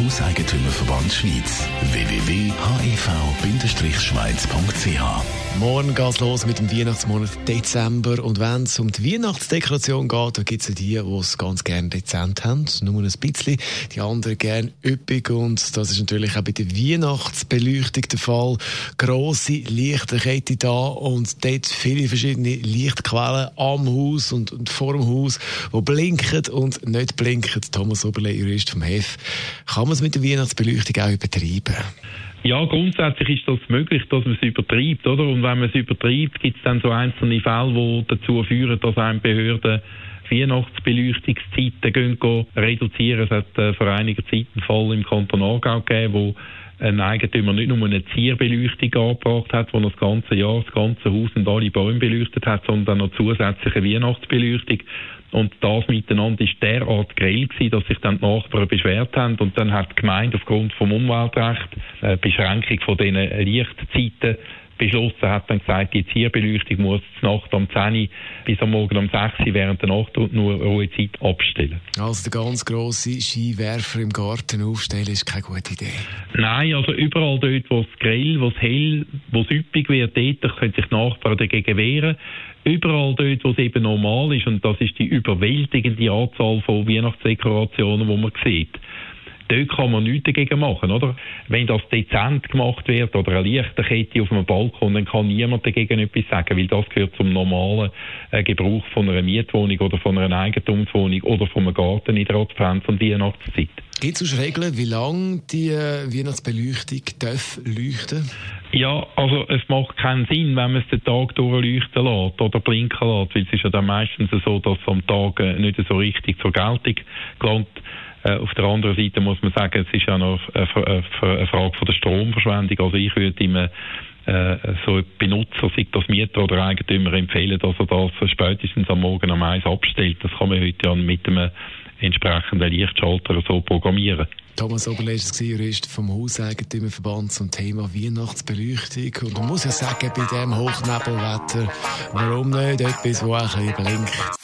Hauseigentümerverband Schweiz. www.hev-schweiz.ch Morgen geht's los mit dem Weihnachtsmonat Dezember. Und wenn es um die Weihnachtsdekoration geht, dann gibt es die, die es ganz gerne dezent haben, nur ein bisschen. Die anderen gerne üppig. Und das ist natürlich auch bei der Weihnachtsbeleuchtung der Fall. Grosse Lichterkette da und dort viele verschiedene Lichtquellen am Haus und, und vor dem Haus, die blinken und nicht blinken. Thomas Oberle, Jurist vom HEF. Kann man es mit der Weihnachtsbeleuchtung auch übertreiben? Ja, grundsätzlich ist das möglich, dass man es übertreibt, oder? Und wenn man es übertreibt, gibt es dann so einzelne Fälle, die dazu führen, dass einem Behörden Weihnachtsbeleuchtungszeiten gehen, gehen reduzieren. Es hat äh, vor einiger Zeit einen Fall im Kanton Aargau gegeben, wo ein Eigentümer nicht nur eine Zierbeleuchtung angebracht hat, wo das ganze Jahr das ganze Haus und alle Bäume beleuchtet hat, sondern noch zusätzliche Weihnachtsbeleuchtung. Und das miteinander ist derart grell gewesen, dass sich dann die Nachbarn beschwert haben. Und dann hat die Gemeinde aufgrund vom Umweltrecht eine Beschränkung von diesen Lichtzeiten beschlossen, hat dann gesagt, die Zierbeleuchtung muss die Nacht um 10 bis am Morgen um 6 Uhr während der Nacht und nur Ruhezeit abstellen. Also der ganz grosse Skiwerfer im Garten aufstellen ist keine gute Idee. Nein, also überall dort, wo es grell, wo es hell, wo es üppig wird, dort können sich die Nachbarn dagegen wehren überall dort, wo es eben normal ist, und das ist die überwältigende Anzahl von Weihnachtsdekorationen, die man sieht, dort kann man nichts dagegen machen, oder? Wenn das dezent gemacht wird oder eine Lichterkette auf einem Balkon, dann kann niemand dagegen etwas sagen, weil das gehört zum normalen äh, Gebrauch von einer Mietwohnung oder von einer Eigentumswohnung oder von einem Garten in der Advents- und Weihnachtszeit. Gibt es Regeln, wie lange die äh, Weihnachtsbeleuchtung darf leuchten ja, also es macht keinen Sinn, wenn man es den Tag durchleuchten lässt oder blinken lässt, weil es ist ja dann meistens so, dass es am Tag äh, nicht so richtig zur Geltung gelangt. Äh, auf der anderen Seite muss man sagen, es ist ja noch eine, eine Frage von der Stromverschwendung. Also ich würde immer äh, so Benutzer, sei das Mieter oder Eigentümer, empfehlen, dass er das spätestens am Morgen am Eis abstellt. Das kann man heute ja mit einem entsprechenden Lichtschalter so programmieren. Thomas Oberlesch war Jurist vom Hauseigentümerverband zum Thema Weihnachtsbeleuchtung. Und man muss ja sagen, bei diesem Hochnebelwetter, warum nicht etwas, wo ein bisschen blinkt.